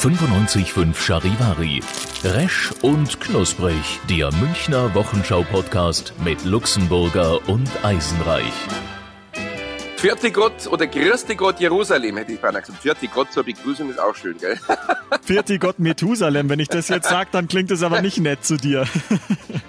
95.5 Charivari. Resch und Knusprig, der Münchner Wochenschau-Podcast mit Luxemburger und Eisenreich. Vierte Gott oder Grüßte Gott Jerusalem, hätte ich beinahe gesagt. Vierte Gott zur Begrüßung ist auch schön, gell? Vierte Gott Methusalem, wenn ich das jetzt sage, dann klingt es aber nicht nett zu dir.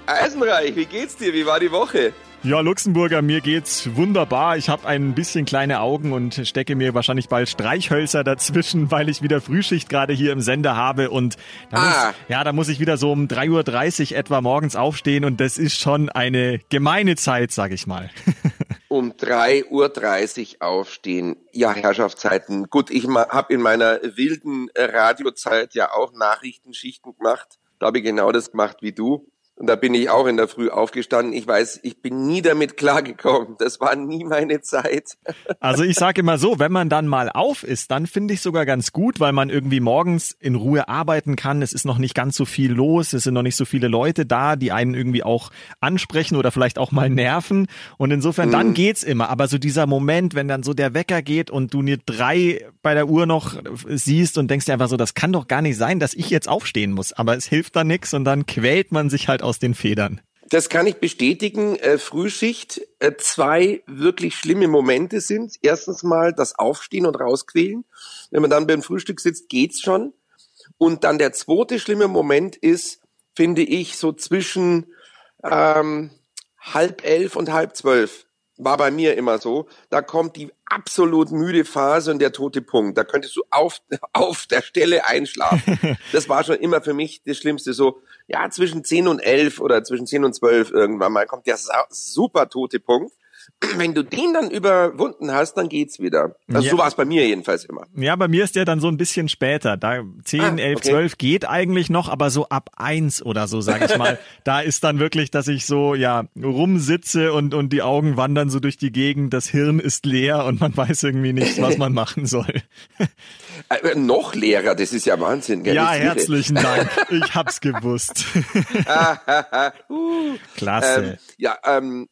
Eisenreich, wie geht's dir? Wie war die Woche? Ja, Luxemburger, mir geht's wunderbar. Ich habe ein bisschen kleine Augen und stecke mir wahrscheinlich bald Streichhölzer dazwischen, weil ich wieder Frühschicht gerade hier im Sender habe und da ah. muss, ja, da muss ich wieder so um 3.30 Uhr etwa morgens aufstehen und das ist schon eine gemeine Zeit, sag ich mal. um 3.30 Uhr aufstehen. Ja, Herrschaftszeiten. Gut, ich habe in meiner wilden Radiozeit ja auch Nachrichtenschichten gemacht. Da habe ich genau das gemacht wie du. Und da bin ich auch in der Früh aufgestanden. Ich weiß, ich bin nie damit klargekommen. Das war nie meine Zeit. Also ich sage immer so, wenn man dann mal auf ist, dann finde ich sogar ganz gut, weil man irgendwie morgens in Ruhe arbeiten kann. Es ist noch nicht ganz so viel los. Es sind noch nicht so viele Leute da, die einen irgendwie auch ansprechen oder vielleicht auch mal nerven. Und insofern, mhm. dann geht's immer. Aber so dieser Moment, wenn dann so der Wecker geht und du nur drei bei der Uhr noch siehst und denkst dir einfach so, das kann doch gar nicht sein, dass ich jetzt aufstehen muss. Aber es hilft dann nichts und dann quält man sich halt aus den Federn. Das kann ich bestätigen. Äh, Frühschicht, äh, zwei wirklich schlimme Momente sind. Erstens mal das Aufstehen und rausquälen. Wenn man dann beim Frühstück sitzt, geht's schon. Und dann der zweite schlimme Moment ist, finde ich, so zwischen ähm, halb elf und halb zwölf war bei mir immer so. Da kommt die absolut müde Phase und der tote Punkt. Da könntest du auf, auf der Stelle einschlafen. Das war schon immer für mich das Schlimmste. So, ja, zwischen 10 und 11 oder zwischen 10 und 12 irgendwann mal kommt der super tote Punkt wenn du den dann überwunden hast, dann geht's wieder. Also ja. so war es bei mir jedenfalls immer. Ja, bei mir ist der dann so ein bisschen später. Da 10, ah, 11, okay. 12 geht eigentlich noch, aber so ab 1 oder so, sag ich mal. da ist dann wirklich, dass ich so, ja, rumsitze und, und die Augen wandern so durch die Gegend, das Hirn ist leer und man weiß irgendwie nicht, was man machen soll. äh, noch leerer, das ist ja Wahnsinn. Gell? Ja, herzlichen Dank. Ich hab's gewusst. uh, Klasse. Ähm, ja, ähm,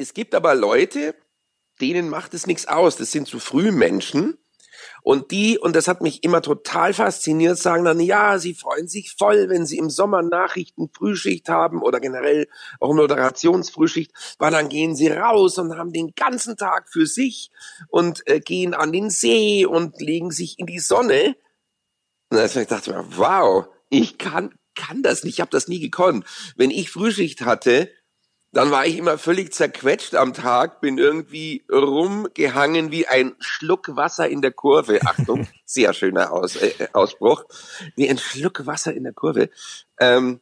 es gibt aber Leute, denen macht es nichts aus. Das sind zu früh Menschen. Und die, und das hat mich immer total fasziniert, sagen dann, ja, sie freuen sich voll, wenn sie im Sommer Nachrichten Frühschicht haben oder generell auch Moderationsfrühschicht, weil dann gehen sie raus und haben den ganzen Tag für sich und äh, gehen an den See und legen sich in die Sonne. Und dann dachte ich mir, wow, ich kann, kann das nicht, ich habe das nie gekonnt. Wenn ich Frühschicht hatte, dann war ich immer völlig zerquetscht am Tag, bin irgendwie rumgehangen wie ein Schluck Wasser in der Kurve. Achtung, sehr schöner Aus, äh, Ausbruch. Wie ein Schluck Wasser in der Kurve. Ähm,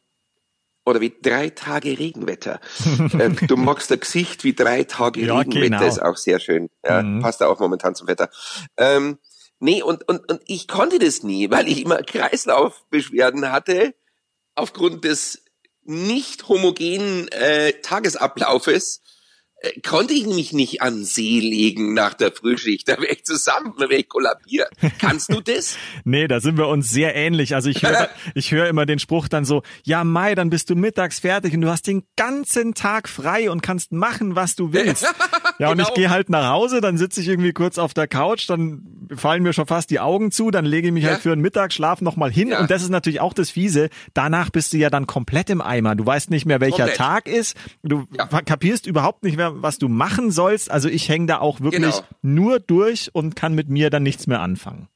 oder wie drei Tage Regenwetter. ähm, du magst das Gesicht wie drei Tage ja, Regenwetter, genau. ist auch sehr schön. Ja, mhm. Passt auch momentan zum Wetter. Ähm, nee, und, und, und ich konnte das nie, weil ich immer Kreislaufbeschwerden hatte aufgrund des nicht homogenen äh, Tagesablaufes äh, konnte ich mich nicht an See legen nach der Frühschicht. Da wäre ich zusammen, da wäre ich kollabiert. Kannst du das? nee, da sind wir uns sehr ähnlich. Also ich höre ich hör immer den Spruch dann so, ja Mai, dann bist du mittags fertig und du hast den ganzen Tag frei und kannst machen, was du willst. ja, und genau. ich gehe halt nach Hause, dann sitze ich irgendwie kurz auf der Couch, dann fallen mir schon fast die Augen zu, dann lege ich mich halt ja. halt für einen Mittagsschlaf nochmal hin. Ja. Und das ist natürlich auch das Fiese. Danach bist du ja dann komplett im Eimer. Du weißt nicht mehr, welcher Komplett. Tag ist. Du ja. kapierst überhaupt nicht mehr, was du machen sollst. Also ich hänge da auch wirklich genau. nur durch und kann mit mir dann nichts mehr anfangen.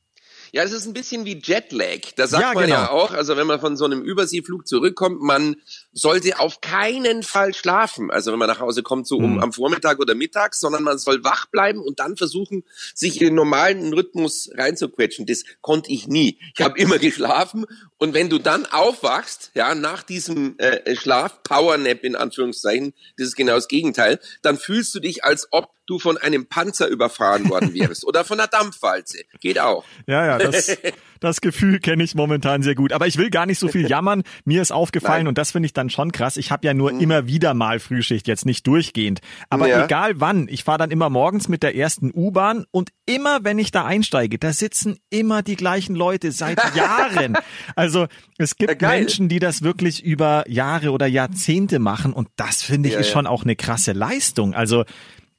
Ja, es ist ein bisschen wie Jetlag. Da sagt ja, man genau. ja auch, also wenn man von so einem Überseeflug zurückkommt, man sollte auf keinen Fall schlafen. Also wenn man nach Hause kommt, so um mhm. am Vormittag oder mittags, sondern man soll wach bleiben und dann versuchen, sich in den normalen Rhythmus reinzuquetschen. Das konnte ich nie. Ich habe immer geschlafen und wenn du dann aufwachst, ja, nach diesem äh, Schlaf, Powernap in Anführungszeichen, das ist genau das Gegenteil, dann fühlst du dich, als ob du von einem Panzer überfahren worden wärst oder von einer Dampfwalze. Geht auch. Ja, ja, das, das Gefühl kenne ich momentan sehr gut. Aber ich will gar nicht so viel jammern. Mir ist aufgefallen Nein. und das finde ich dann schon krass. Ich habe ja nur mhm. immer wieder mal Frühschicht, jetzt nicht durchgehend. Aber ja. egal wann, ich fahre dann immer morgens mit der ersten U-Bahn und immer, wenn ich da einsteige, da sitzen immer die gleichen Leute seit Jahren. also es gibt ja, Menschen, die das wirklich über Jahre oder Jahrzehnte machen und das finde ich ja, ist schon auch eine krasse Leistung. Also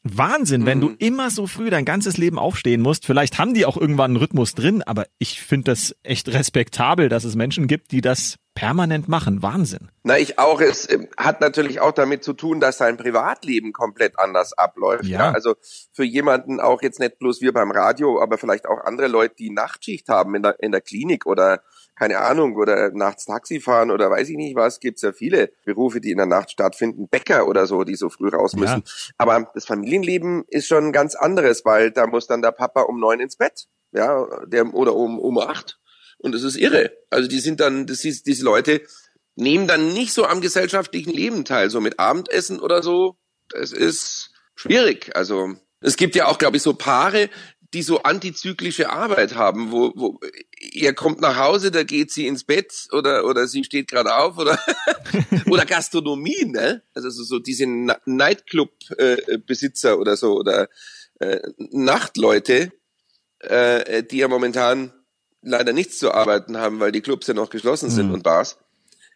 Wahnsinn, wenn du mhm. immer so früh dein ganzes Leben aufstehen musst. Vielleicht haben die auch irgendwann einen Rhythmus drin, aber ich finde das echt respektabel, dass es Menschen gibt, die das permanent machen. Wahnsinn. Na, ich auch. Es äh, hat natürlich auch damit zu tun, dass sein Privatleben komplett anders abläuft. Ja. ja. Also für jemanden auch jetzt nicht bloß wir beim Radio, aber vielleicht auch andere Leute, die Nachtschicht haben in der, in der Klinik oder keine Ahnung, oder nachts Taxi fahren oder weiß ich nicht was, gibt's ja viele Berufe, die in der Nacht stattfinden, Bäcker oder so, die so früh raus müssen. Ja. Aber das Familienleben ist schon ganz anderes, weil da muss dann der Papa um neun ins Bett, ja, der, oder um, um acht. Und das ist irre. Also die sind dann, das ist, diese Leute nehmen dann nicht so am gesellschaftlichen Leben teil, so mit Abendessen oder so. Das ist schwierig. Also es gibt ja auch, glaube ich, so Paare, die so antizyklische Arbeit haben, wo, wo ihr kommt nach Hause, da geht sie ins Bett oder oder sie steht gerade auf oder oder Gastronomie, ne? Also so, diese Nightclub äh, oder so oder äh, Nachtleute, äh, die ja momentan leider nichts zu arbeiten haben, weil die Clubs ja noch geschlossen sind mhm. und Bars.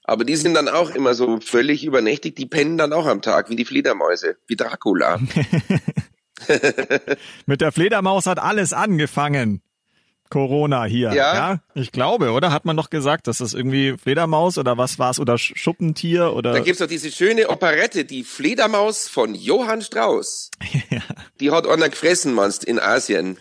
Aber die sind dann auch immer so völlig übernächtig, die pennen dann auch am Tag, wie die Fledermäuse, wie Dracula. Mit der Fledermaus hat alles angefangen. Corona hier. Ja. ja. Ich glaube, oder? Hat man noch gesagt, dass das irgendwie Fledermaus oder was war's oder Schuppentier oder. Da gibt's doch diese schöne Operette, die Fledermaus von Johann Strauss. ja. Die hat einer gefressen, meinst in Asien.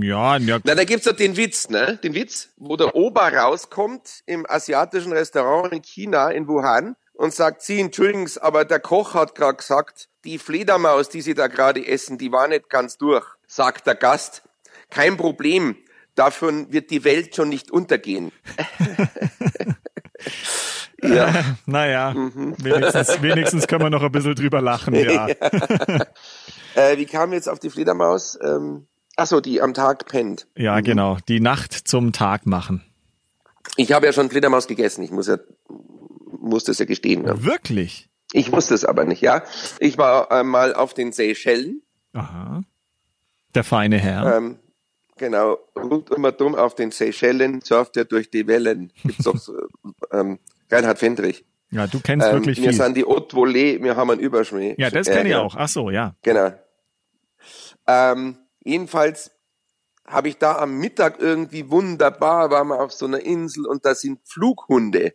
Ja, ja. Na, da gibt's doch den Witz, ne? Den Witz, wo der Ober rauskommt im asiatischen Restaurant in China, in Wuhan, und sagt, Sie, entschuldigen aber der Koch hat gerade gesagt, die Fledermaus, die Sie da gerade essen, die war nicht ganz durch, sagt der Gast. Kein Problem, davon wird die Welt schon nicht untergehen. ja. Äh, naja, mhm. wenigstens, wenigstens können wir noch ein bisschen drüber lachen, ja. ja. Äh, wie kam jetzt auf die Fledermaus? Ähm, Achso, die am Tag pennt. Ja, mhm. genau. Die Nacht zum Tag machen. Ich habe ja schon Fledermaus gegessen. Ich muss ja, muss das ja gestehen. Ja. Wirklich? Ich wusste es aber nicht, ja. Ich war einmal auf den Seychellen. Aha. Der feine Herr. Ähm, genau, rund immer dumm auf den Seychellen surft er durch die Wellen. Gibt's doch so, ähm, Reinhard Fendrich. Ja, du kennst ähm, wirklich wir viel. Wir sind die Haute Volée, wir haben einen Überschmäh. Ja, das kenne äh, ich auch. Ach so, ja. Genau. Ähm, jedenfalls habe ich da am Mittag irgendwie wunderbar, waren wir auf so einer Insel und da sind Flughunde.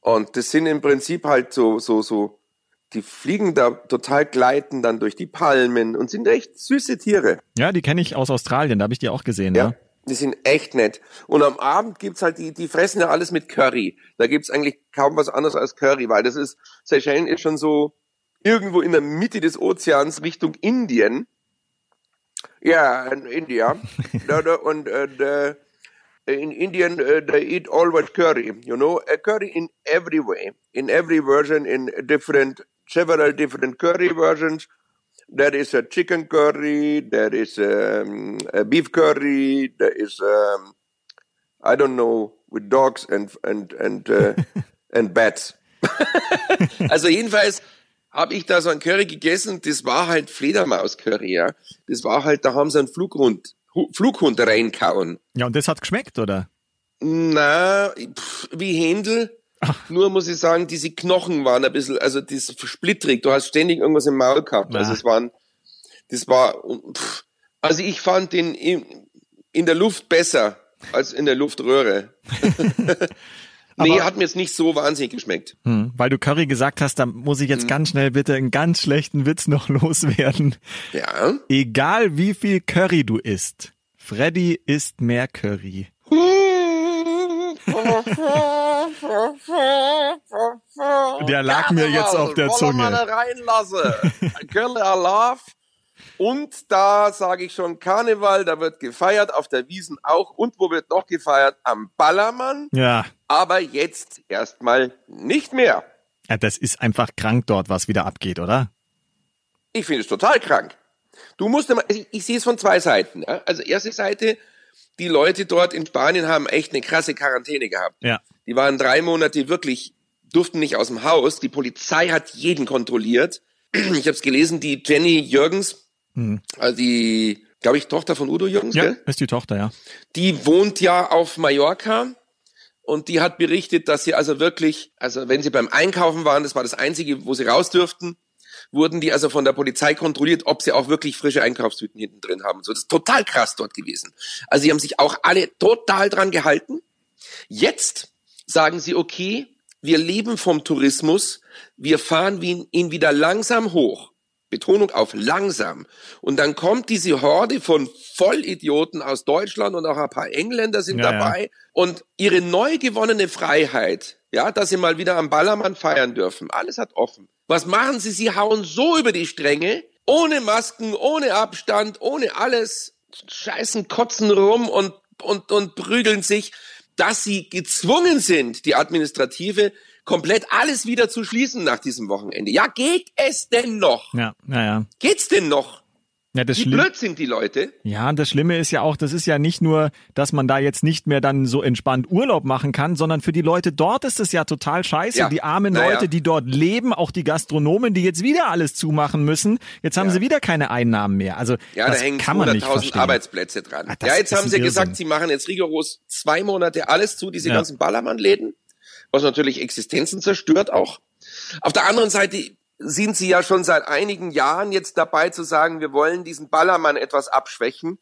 Und das sind im Prinzip halt so, so, so, die fliegen da total gleiten dann durch die Palmen und sind echt süße Tiere. Ja, die kenne ich aus Australien, da habe ich die auch gesehen. Ja, ja, die sind echt nett. Und am Abend gibt's halt, die, die fressen ja alles mit Curry. Da gibt's eigentlich kaum was anderes als Curry, weil das ist, Seychellen ist schon so irgendwo in der Mitte des Ozeans Richtung Indien. Ja, in India. und, und uh, in Indian, uh, they eat always curry, you know, a curry in every way, in every version, in different, several different curry versions. There is a chicken curry, there is um, a beef curry, there is, um, I don't know, with dogs and, and, and, uh, and bats. also jedenfalls habe ich da so ein Curry gegessen, das war halt Fledermaus-Curry, ja. Das war halt, da haben sie einen Flughund Flughund reinkauen. Ja, und das hat geschmeckt, oder? Na, pff, wie Händel. Ach. Nur muss ich sagen, diese Knochen waren ein bisschen, also das splittrig. Du hast ständig irgendwas im Maul gehabt. Also es waren, das war, pff, also ich fand den in, in der Luft besser als in der Luftröhre. nee, hat mir jetzt nicht so wahnsinnig geschmeckt. Hm, weil du Curry gesagt hast, da muss ich jetzt hm. ganz schnell bitte einen ganz schlechten Witz noch loswerden. Ja. Egal wie viel Curry du isst, Freddy isst mehr Curry. der lag mir jetzt auf der Zunge. reinlasse. Curly Love. Und da sage ich schon Karneval, da wird gefeiert, auf der Wiesen auch. Und wo wird noch gefeiert? Am Ballermann. Ja. Aber jetzt erstmal nicht mehr. Ja, das ist einfach krank dort, was wieder abgeht, oder? Ich finde es total krank. Du musst immer, ich, ich sehe es von zwei Seiten. Ja? Also erste Seite, die Leute dort in Spanien haben echt eine krasse Quarantäne gehabt. Ja. Die waren drei Monate wirklich, durften nicht aus dem Haus. Die Polizei hat jeden kontrolliert. Ich habe es gelesen, die Jenny Jürgens, Mhm. Also die, glaube ich, Tochter von Udo Jürgens, ja, gell? ist die Tochter, ja. Die wohnt ja auf Mallorca und die hat berichtet, dass sie also wirklich, also wenn sie beim Einkaufen waren, das war das Einzige, wo sie raus dürften, wurden die also von der Polizei kontrolliert, ob sie auch wirklich frische Einkaufstüten hinten drin haben. So, das ist total krass dort gewesen. Also sie haben sich auch alle total dran gehalten. Jetzt sagen sie, okay, wir leben vom Tourismus, wir fahren ihn wieder langsam hoch. Betonung auf langsam. Und dann kommt diese Horde von Vollidioten aus Deutschland und auch ein paar Engländer sind ja, dabei ja. und ihre neu gewonnene Freiheit, ja, dass sie mal wieder am Ballermann feiern dürfen. Alles hat offen. Was machen sie? Sie hauen so über die Stränge, ohne Masken, ohne Abstand, ohne alles, scheißen, kotzen rum und, und, und prügeln sich, dass sie gezwungen sind, die Administrative komplett alles wieder zu schließen nach diesem Wochenende. Ja, geht es denn noch? Ja, naja. Geht's denn noch? Ja, das Wie blöd sind die Leute? Ja, und das Schlimme ist ja auch, das ist ja nicht nur, dass man da jetzt nicht mehr dann so entspannt Urlaub machen kann, sondern für die Leute dort ist es ja total scheiße. Ja. Die armen naja. Leute, die dort leben, auch die Gastronomen, die jetzt wieder alles zumachen müssen, jetzt haben ja. sie wieder keine Einnahmen mehr. Also ja, das da hängen kann man nicht verstehen. Arbeitsplätze dran. Ach, ja, jetzt haben sie gesagt, sie machen jetzt rigoros zwei Monate alles zu, diese ganzen Ballermann-Läden was natürlich Existenzen zerstört auch. Auf der anderen Seite sind sie ja schon seit einigen Jahren jetzt dabei zu sagen, wir wollen diesen Ballermann etwas abschwächen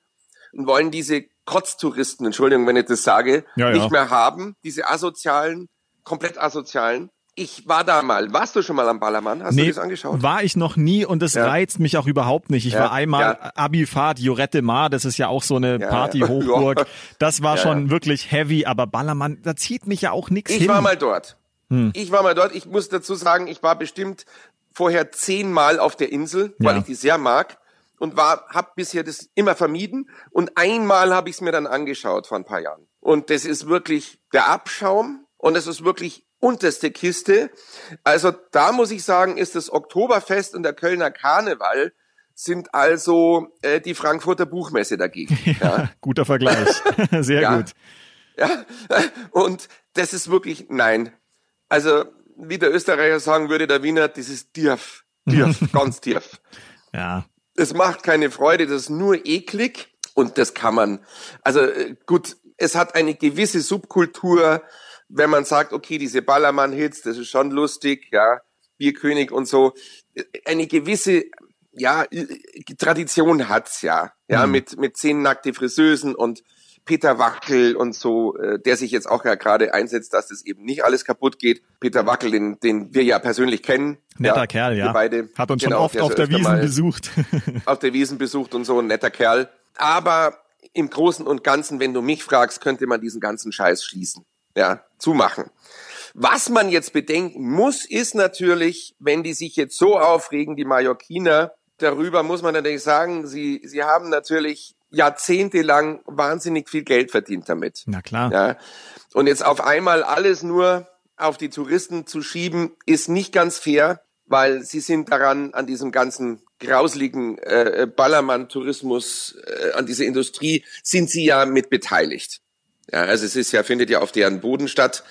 und wollen diese Kotztouristen, Entschuldigung, wenn ich das sage, ja, ja. nicht mehr haben, diese asozialen, komplett asozialen. Ich war da mal. Warst du schon mal am Ballermann? Hast nee, du das angeschaut? War ich noch nie und das ja. reizt mich auch überhaupt nicht. Ich ja. war einmal ja. Abifahrt Jorette Mar, das ist ja auch so eine Party-Hochburg. Das war schon wirklich heavy, aber Ballermann, da zieht mich ja auch nichts hin. Ich war mal dort. Hm. Ich war mal dort. Ich muss dazu sagen, ich war bestimmt vorher zehnmal auf der Insel, weil ich die sehr mag und war, hab bisher das immer vermieden und einmal habe ich es mir dann angeschaut vor ein paar Jahren. Und das ist wirklich der Abschaum und es ist wirklich unterste Kiste. Also da muss ich sagen, ist das Oktoberfest und der Kölner Karneval sind also äh, die Frankfurter Buchmesse dagegen. Ja, guter Vergleich. Sehr ja, gut. Ja, und das ist wirklich, nein. Also, wie der Österreicher sagen würde, der Wiener, das ist tief, tief, ganz tief. Ja. Das macht keine Freude, das ist nur eklig und das kann man, also äh, gut, es hat eine gewisse Subkultur, wenn man sagt, okay, diese Ballermann-Hits, das ist schon lustig, ja, Bierkönig und so, eine gewisse, ja, Tradition hat's ja, ja, mhm. mit, mit zehn nackte Friseusen und Peter Wackel und so, äh, der sich jetzt auch ja gerade einsetzt, dass das eben nicht alles kaputt geht. Peter Wackel, den, den wir ja persönlich kennen. Netter ja, Kerl, ja. Beide, Hat uns genau, schon oft auf der Wiesen besucht. auf der Wiesen besucht und so, ein netter Kerl. Aber im Großen und Ganzen, wenn du mich fragst, könnte man diesen ganzen Scheiß schließen ja, zumachen. Was man jetzt bedenken muss, ist natürlich, wenn die sich jetzt so aufregen, die Mallorquiner, darüber muss man natürlich sagen, sie, sie haben natürlich jahrzehntelang wahnsinnig viel Geld verdient damit. Na klar. Ja. Und jetzt auf einmal alles nur auf die Touristen zu schieben, ist nicht ganz fair, weil sie sind daran, an diesem ganzen grausligen äh, Ballermann-Tourismus, äh, an dieser Industrie, sind sie ja mit beteiligt. Ja, also es ist ja, findet ja auf deren Boden statt.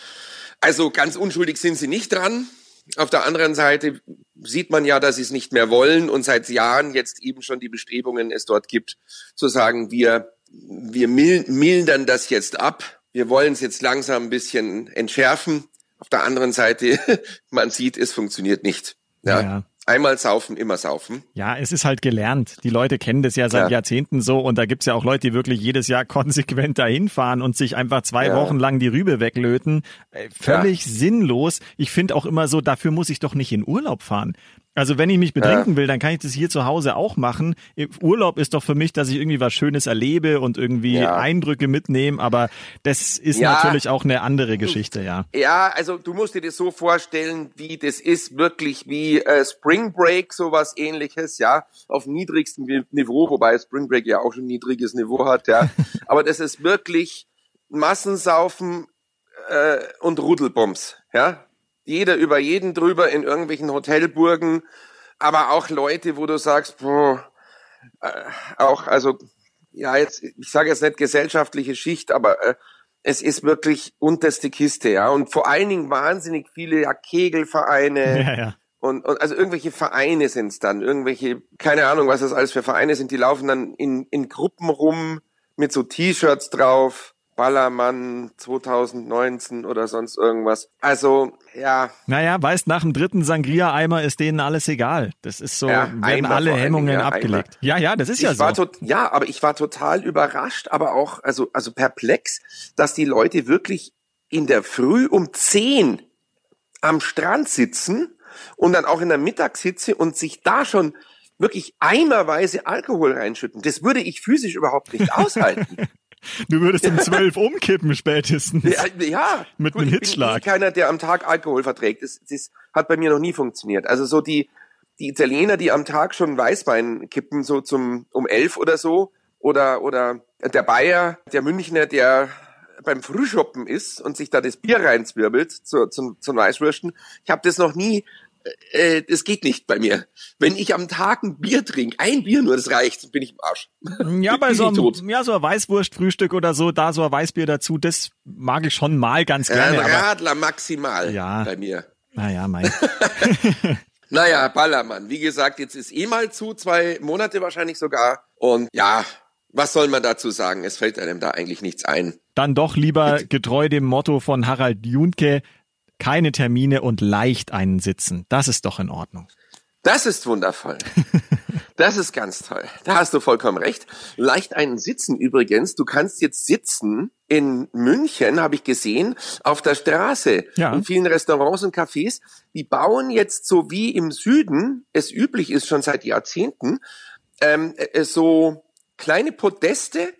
Also ganz unschuldig sind sie nicht dran. Auf der anderen Seite sieht man ja, dass sie es nicht mehr wollen und seit Jahren jetzt eben schon die Bestrebungen es dort gibt, zu sagen, wir, wir mildern das jetzt ab. Wir wollen es jetzt langsam ein bisschen entschärfen. Auf der anderen Seite, man sieht, es funktioniert nicht. Ja. ja. Einmal saufen, immer saufen. Ja, es ist halt gelernt. Die Leute kennen das ja seit ja. Jahrzehnten so und da gibt's ja auch Leute, die wirklich jedes Jahr konsequent dahin fahren und sich einfach zwei ja. Wochen lang die Rübe weglöten. Äh, völlig ja. sinnlos. Ich finde auch immer so, dafür muss ich doch nicht in Urlaub fahren. Also wenn ich mich betrinken ja. will, dann kann ich das hier zu Hause auch machen. Urlaub ist doch für mich, dass ich irgendwie was Schönes erlebe und irgendwie ja. Eindrücke mitnehme, aber das ist ja. natürlich auch eine andere Geschichte, ja. Ja, also du musst dir das so vorstellen, wie das ist wirklich wie äh, Spring Break, sowas ähnliches, ja, auf niedrigstem Niveau, wobei Spring Break ja auch schon niedriges Niveau hat, ja. aber das ist wirklich Massensaufen äh, und Rudelbombs, ja jeder über jeden drüber in irgendwelchen Hotelburgen, aber auch Leute, wo du sagst, boah, äh, auch, also, ja, jetzt, ich sage jetzt nicht gesellschaftliche Schicht, aber äh, es ist wirklich unterste Kiste, ja. Und vor allen Dingen wahnsinnig viele ja, Kegelvereine. Ja, ja. Und, und also irgendwelche Vereine sind's dann, irgendwelche, keine Ahnung, was das alles für Vereine sind, die laufen dann in, in Gruppen rum mit so T-Shirts drauf Ballermann 2019 oder sonst irgendwas. Also, ja. Naja, weißt, nach dem dritten Sangria-Eimer ist denen alles egal. Das ist so, ja, werden alle Hemmungen ja, abgelegt. Eimer. Ja, ja, das ist ich ja so. Ja, aber ich war total überrascht, aber auch, also, also perplex, dass die Leute wirklich in der Früh um 10 am Strand sitzen und dann auch in der Mittagshitze und sich da schon wirklich eimerweise Alkohol reinschütten. Das würde ich physisch überhaupt nicht aushalten. Du würdest um zwölf umkippen spätestens. Ja, ja. mit einem Hitzschlag. Ich bin keiner, der am Tag Alkohol verträgt. Das, das hat bei mir noch nie funktioniert. Also so die, die Italiener, die am Tag schon Weißwein kippen, so zum um elf oder so, oder oder der Bayer, der Münchner, der beim Frühschoppen ist und sich da das Bier reinzwirbelt zu, zu, zum Weißwürsten. Ich habe das noch nie äh, das geht nicht bei mir. Wenn ich am Tag ein Bier trinke, ein Bier nur, das reicht, bin ich im Arsch. Ja, bei so einem, ja, so ein Weißwurstfrühstück oder so, da so ein Weißbier dazu, das mag ich schon mal ganz gerne. Ein Radler maximal ja. bei mir. Naja, mein. naja, Ballermann. Wie gesagt, jetzt ist eh mal zu, zwei Monate wahrscheinlich sogar. Und ja, was soll man dazu sagen? Es fällt einem da eigentlich nichts ein. Dann doch lieber getreu dem Motto von Harald Junke, keine Termine und leicht einen sitzen. Das ist doch in Ordnung. Das ist wundervoll. Das ist ganz toll. Da hast du vollkommen recht. Leicht einen sitzen übrigens. Du kannst jetzt sitzen in München, habe ich gesehen, auf der Straße. Ja. In vielen Restaurants und Cafés. Die bauen jetzt so wie im Süden, es üblich ist schon seit Jahrzehnten, ähm, äh, so kleine Podeste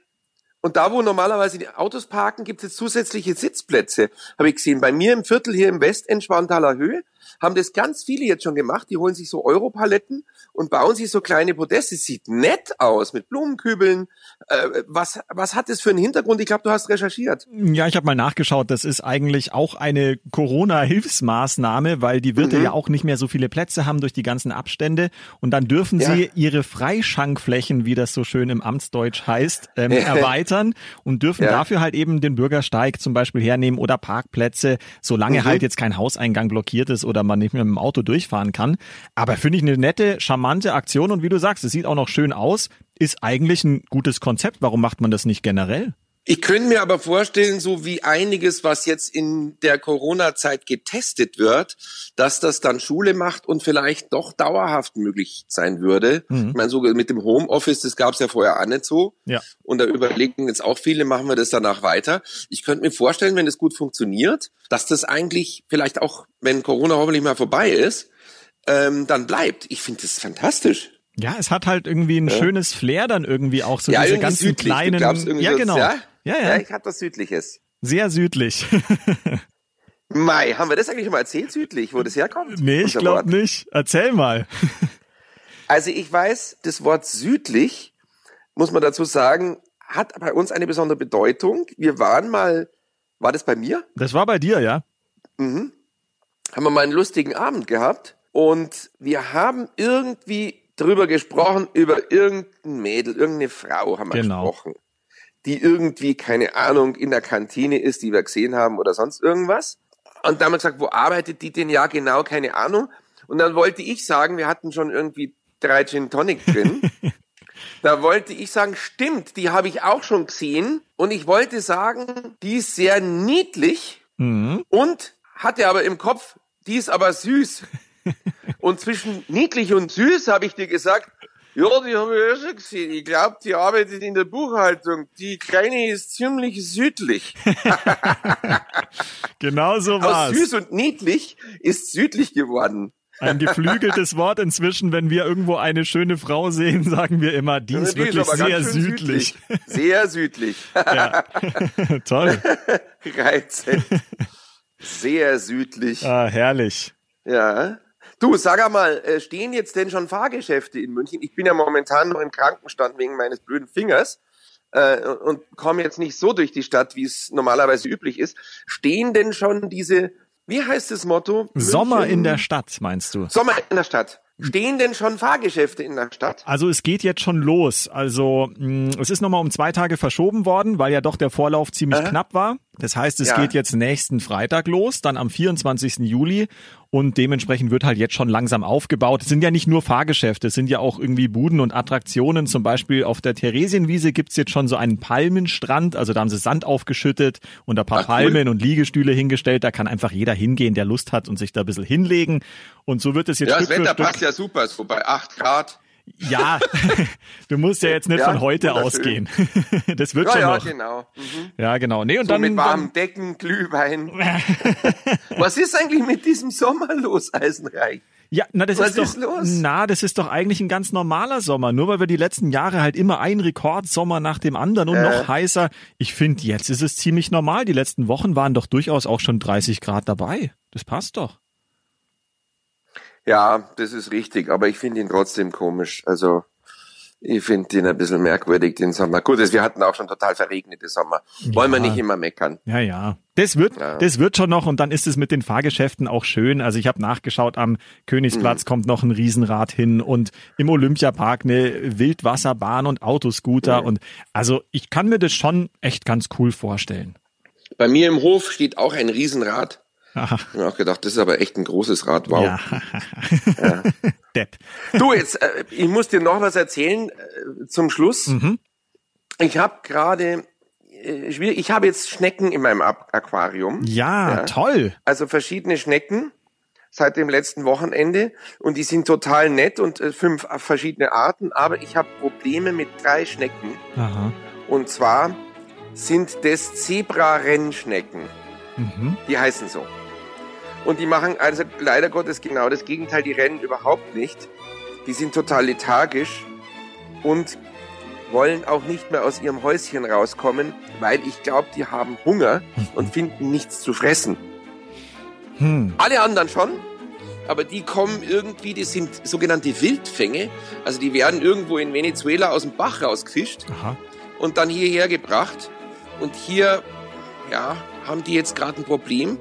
und da, wo normalerweise die Autos parken, gibt es zusätzliche Sitzplätze. Habe ich gesehen. Bei mir im Viertel hier im Westend Schwanthaler Höhe haben das ganz viele jetzt schon gemacht. Die holen sich so Europaletten und bauen sich so kleine Podeste. Sieht nett aus mit Blumenkübeln. Äh, was, was hat das für einen Hintergrund? Ich glaube, du hast recherchiert. Ja, ich habe mal nachgeschaut. Das ist eigentlich auch eine Corona-Hilfsmaßnahme, weil die Wirte mhm. ja auch nicht mehr so viele Plätze haben durch die ganzen Abstände. Und dann dürfen ja. sie ihre Freischankflächen, wie das so schön im Amtsdeutsch heißt, ähm, erweitern und dürfen ja. dafür halt eben den Bürgersteig zum Beispiel hernehmen oder Parkplätze, solange mhm. halt jetzt kein Hauseingang blockiert ist oder man nicht mehr mit dem Auto durchfahren kann. Aber finde ich eine nette, charmante Aktion und wie du sagst, es sieht auch noch schön aus, ist eigentlich ein gutes Konzept. Warum macht man das nicht generell? Ich könnte mir aber vorstellen, so wie einiges, was jetzt in der Corona-Zeit getestet wird, dass das dann Schule macht und vielleicht doch dauerhaft möglich sein würde. Mhm. Ich meine, so mit dem Homeoffice, das gab es ja vorher auch nicht so. Ja. Und da überlegen jetzt auch viele, machen wir das danach weiter. Ich könnte mir vorstellen, wenn es gut funktioniert, dass das eigentlich vielleicht auch, wenn Corona hoffentlich mal vorbei ist, ähm, dann bleibt. Ich finde das fantastisch. Ja, es hat halt irgendwie ein ja. schönes Flair dann irgendwie auch so ja, diese ganzen südlich. kleinen. ja, genau. Ja? Ja, ja. ja, ich habe was Südliches. Sehr südlich. Mai, haben wir das eigentlich schon mal erzählt, südlich, wo das herkommt? Nee, ich glaube nicht. Erzähl mal. also ich weiß, das Wort südlich, muss man dazu sagen, hat bei uns eine besondere Bedeutung. Wir waren mal, war das bei mir? Das war bei dir, ja. Mhm. Haben wir mal einen lustigen Abend gehabt und wir haben irgendwie drüber gesprochen, über irgendein Mädel, irgendeine Frau haben wir genau. gesprochen die irgendwie, keine Ahnung, in der Kantine ist, die wir gesehen haben oder sonst irgendwas. Und da haben wir gesagt, wo arbeitet die denn? Ja, genau, keine Ahnung. Und dann wollte ich sagen, wir hatten schon irgendwie drei Gin Tonic drin. da wollte ich sagen, stimmt, die habe ich auch schon gesehen. Und ich wollte sagen, die ist sehr niedlich mhm. und hatte aber im Kopf, die ist aber süß. und zwischen niedlich und süß habe ich dir gesagt, ja, die haben wir ja schon gesehen. Ich glaube, die arbeitet in der Buchhaltung. Die Kleine ist ziemlich südlich. genau so war's. Aus süß und niedlich ist südlich geworden. Ein geflügeltes Wort inzwischen, wenn wir irgendwo eine schöne Frau sehen, sagen wir immer, die ist die wirklich ist sehr südlich. südlich. Sehr südlich. Toll. Reizend. Sehr südlich. Ah, herrlich. Ja. Du, sag einmal, äh, stehen jetzt denn schon Fahrgeschäfte in München? Ich bin ja momentan noch im Krankenstand wegen meines blöden Fingers äh, und komme jetzt nicht so durch die Stadt, wie es normalerweise üblich ist. Stehen denn schon diese, wie heißt das Motto? Sommer München? in der Stadt, meinst du? Sommer in der Stadt. Stehen denn schon Fahrgeschäfte in der Stadt? Also es geht jetzt schon los. Also mm, es ist nochmal um zwei Tage verschoben worden, weil ja doch der Vorlauf ziemlich Aha. knapp war. Das heißt, es ja. geht jetzt nächsten Freitag los, dann am 24. Juli und dementsprechend wird halt jetzt schon langsam aufgebaut. Es sind ja nicht nur Fahrgeschäfte, es sind ja auch irgendwie Buden und Attraktionen. Zum Beispiel auf der Theresienwiese gibt's jetzt schon so einen Palmenstrand, also da haben sie Sand aufgeschüttet und ein paar Ach, Palmen cool. und Liegestühle hingestellt. Da kann einfach jeder hingehen, der Lust hat und sich da ein bisschen hinlegen. Und so wird es jetzt ja, Stück das Wetter Stück passt ja super, so bei acht Grad. Ja, du musst ja jetzt nicht ja, von heute ausgehen. Das wird ja, schon ja, noch. genau. Mhm. Ja, genau. Nee, und so dann mit warmen Decken, Glühwein. Was ist eigentlich mit diesem Sommer los, Eisenreich? Ja, na das Was ist doch, ist los? na das ist doch eigentlich ein ganz normaler Sommer. Nur weil wir die letzten Jahre halt immer ein Rekordsommer nach dem anderen und Äh. noch heißer. Ich finde, jetzt ist es ziemlich normal. Die letzten Wochen waren doch durchaus auch schon 30 Grad dabei. Das passt doch. Ja, das ist richtig, aber ich finde ihn trotzdem komisch. Also ich finde ihn ein bisschen merkwürdig, den Sommer. Gut, wir hatten auch schon total verregnete Sommer. Wollen wir nicht immer meckern. Ja, ja. Das wird, Ja. das wird schon noch und dann ist es mit den Fahrgeschäften auch schön. Also ich habe nachgeschaut, am Königsplatz kommt noch ein Riesenrad hin und im Olympiapark eine Wildwasserbahn und Autoscooter und also ich kann mir das schon echt ganz cool vorstellen. Bei mir im Hof steht auch ein Riesenrad. Aha. Ich habe auch gedacht, das ist aber echt ein großes Rad. Wow. Ja. Depp. Du, jetzt, äh, ich muss dir noch was erzählen äh, zum Schluss. Mhm. Ich habe gerade, äh, ich habe jetzt Schnecken in meinem Aquarium. Ja, Ja. toll. Also verschiedene Schnecken seit dem letzten Wochenende und die sind total nett und äh, fünf verschiedene Arten, aber ich habe Probleme mit drei Schnecken Aha. und zwar sind das Zebra-Rennschnecken. Mhm. Die heißen so. Und die machen also leider Gottes genau das Gegenteil, die rennen überhaupt nicht. Die sind total lethargisch und wollen auch nicht mehr aus ihrem Häuschen rauskommen, weil ich glaube, die haben Hunger und finden nichts zu fressen. Hm. Alle anderen schon, aber die kommen irgendwie, die sind sogenannte Wildfänge. Also die werden irgendwo in Venezuela aus dem Bach rausgefischt Aha. und dann hierher gebracht. Und hier, ja, haben die jetzt gerade ein Problem.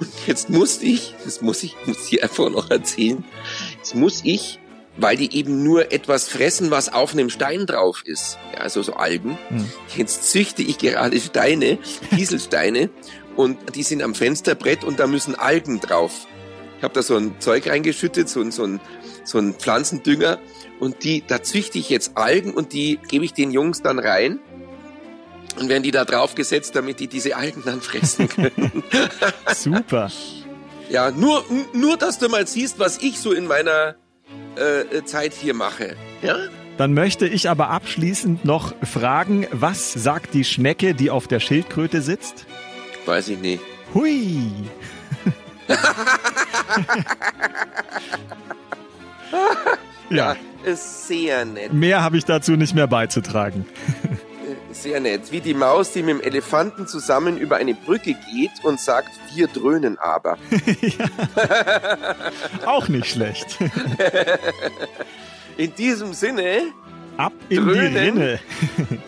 Und jetzt muss ich, das muss ich, muss ich einfach noch erzählen, jetzt muss ich, weil die eben nur etwas fressen, was auf einem Stein drauf ist, ja, also so Algen, Hm. jetzt züchte ich gerade Steine, Kieselsteine, und die sind am Fensterbrett und da müssen Algen drauf. Ich habe da so ein Zeug reingeschüttet, so, ein- so, ein, so ein Pflanzendünger, und die, da züchte ich jetzt Algen und die gebe ich den Jungs dann rein. Und werden die da drauf gesetzt, damit die diese Algen dann fressen können. Super. ja, nur, nur, dass du mal siehst, was ich so in meiner äh, Zeit hier mache. Ja? Dann möchte ich aber abschließend noch fragen, was sagt die Schnecke, die auf der Schildkröte sitzt? Weiß ich nicht. Hui. ja, Ist sehr nett. mehr habe ich dazu nicht mehr beizutragen. Sehr nett. Wie die Maus, die mit dem Elefanten zusammen über eine Brücke geht und sagt, wir dröhnen aber. Auch nicht schlecht. In diesem Sinne, Ab in Dröhnen. die Rinne.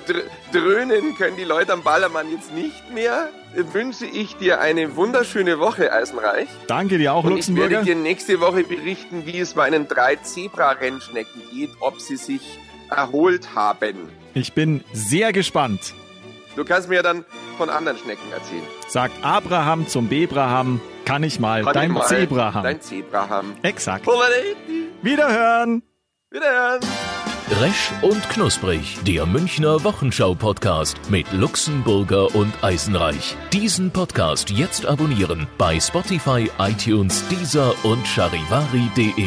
dr dröhnen können die Leute am Ballermann jetzt nicht mehr. Wünsche ich dir eine wunderschöne Woche, Eisenreich. Danke dir auch, Und ich werde Luxemburger. dir nächste Woche berichten, wie es meinen drei Zebra-Rennschnecken geht, ob sie sich erholt haben. Ich bin sehr gespannt. Du kannst mir dann von anderen Schnecken erzählen. Sagt Abraham zum Bebraham, kann ich mal Kann dein ich mal Zebraham. Dein Zebraham. Exakt. Wiederhören. Wiederhören. Resch und Knusprig, der Münchner Wochenschau-Podcast mit Luxemburger und Eisenreich. Diesen Podcast jetzt abonnieren bei Spotify, iTunes, Deezer und charivari.de.